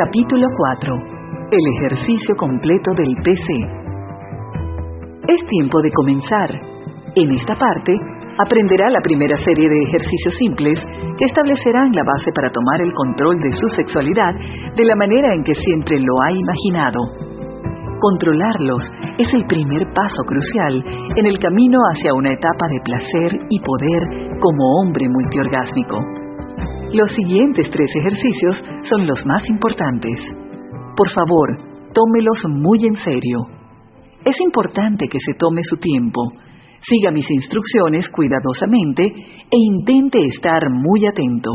Capítulo 4. El ejercicio completo del PC. Es tiempo de comenzar. En esta parte, aprenderá la primera serie de ejercicios simples que establecerán la base para tomar el control de su sexualidad de la manera en que siempre lo ha imaginado. Controlarlos es el primer paso crucial en el camino hacia una etapa de placer y poder como hombre multiorgásmico. Los siguientes tres ejercicios son los más importantes. Por favor, tómelos muy en serio. Es importante que se tome su tiempo, siga mis instrucciones cuidadosamente e intente estar muy atento.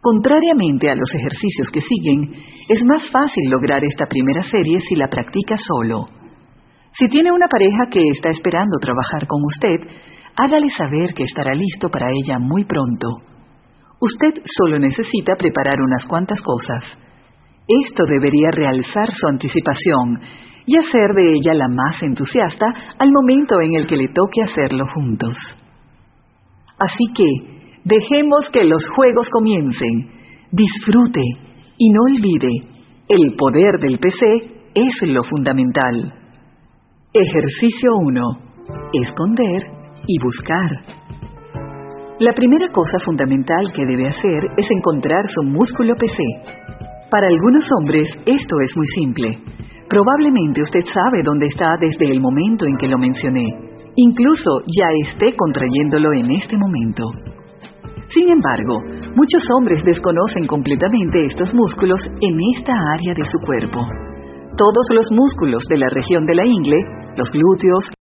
Contrariamente a los ejercicios que siguen, es más fácil lograr esta primera serie si la practica solo. Si tiene una pareja que está esperando trabajar con usted, hágale saber que estará listo para ella muy pronto. Usted solo necesita preparar unas cuantas cosas. Esto debería realzar su anticipación y hacer de ella la más entusiasta al momento en el que le toque hacerlo juntos. Así que, dejemos que los juegos comiencen. Disfrute y no olvide, el poder del PC es lo fundamental. Ejercicio 1. Esconder y buscar. La primera cosa fundamental que debe hacer es encontrar su músculo PC. Para algunos hombres esto es muy simple. Probablemente usted sabe dónde está desde el momento en que lo mencioné. Incluso ya esté contrayéndolo en este momento. Sin embargo, muchos hombres desconocen completamente estos músculos en esta área de su cuerpo. Todos los músculos de la región de la ingle, los glúteos,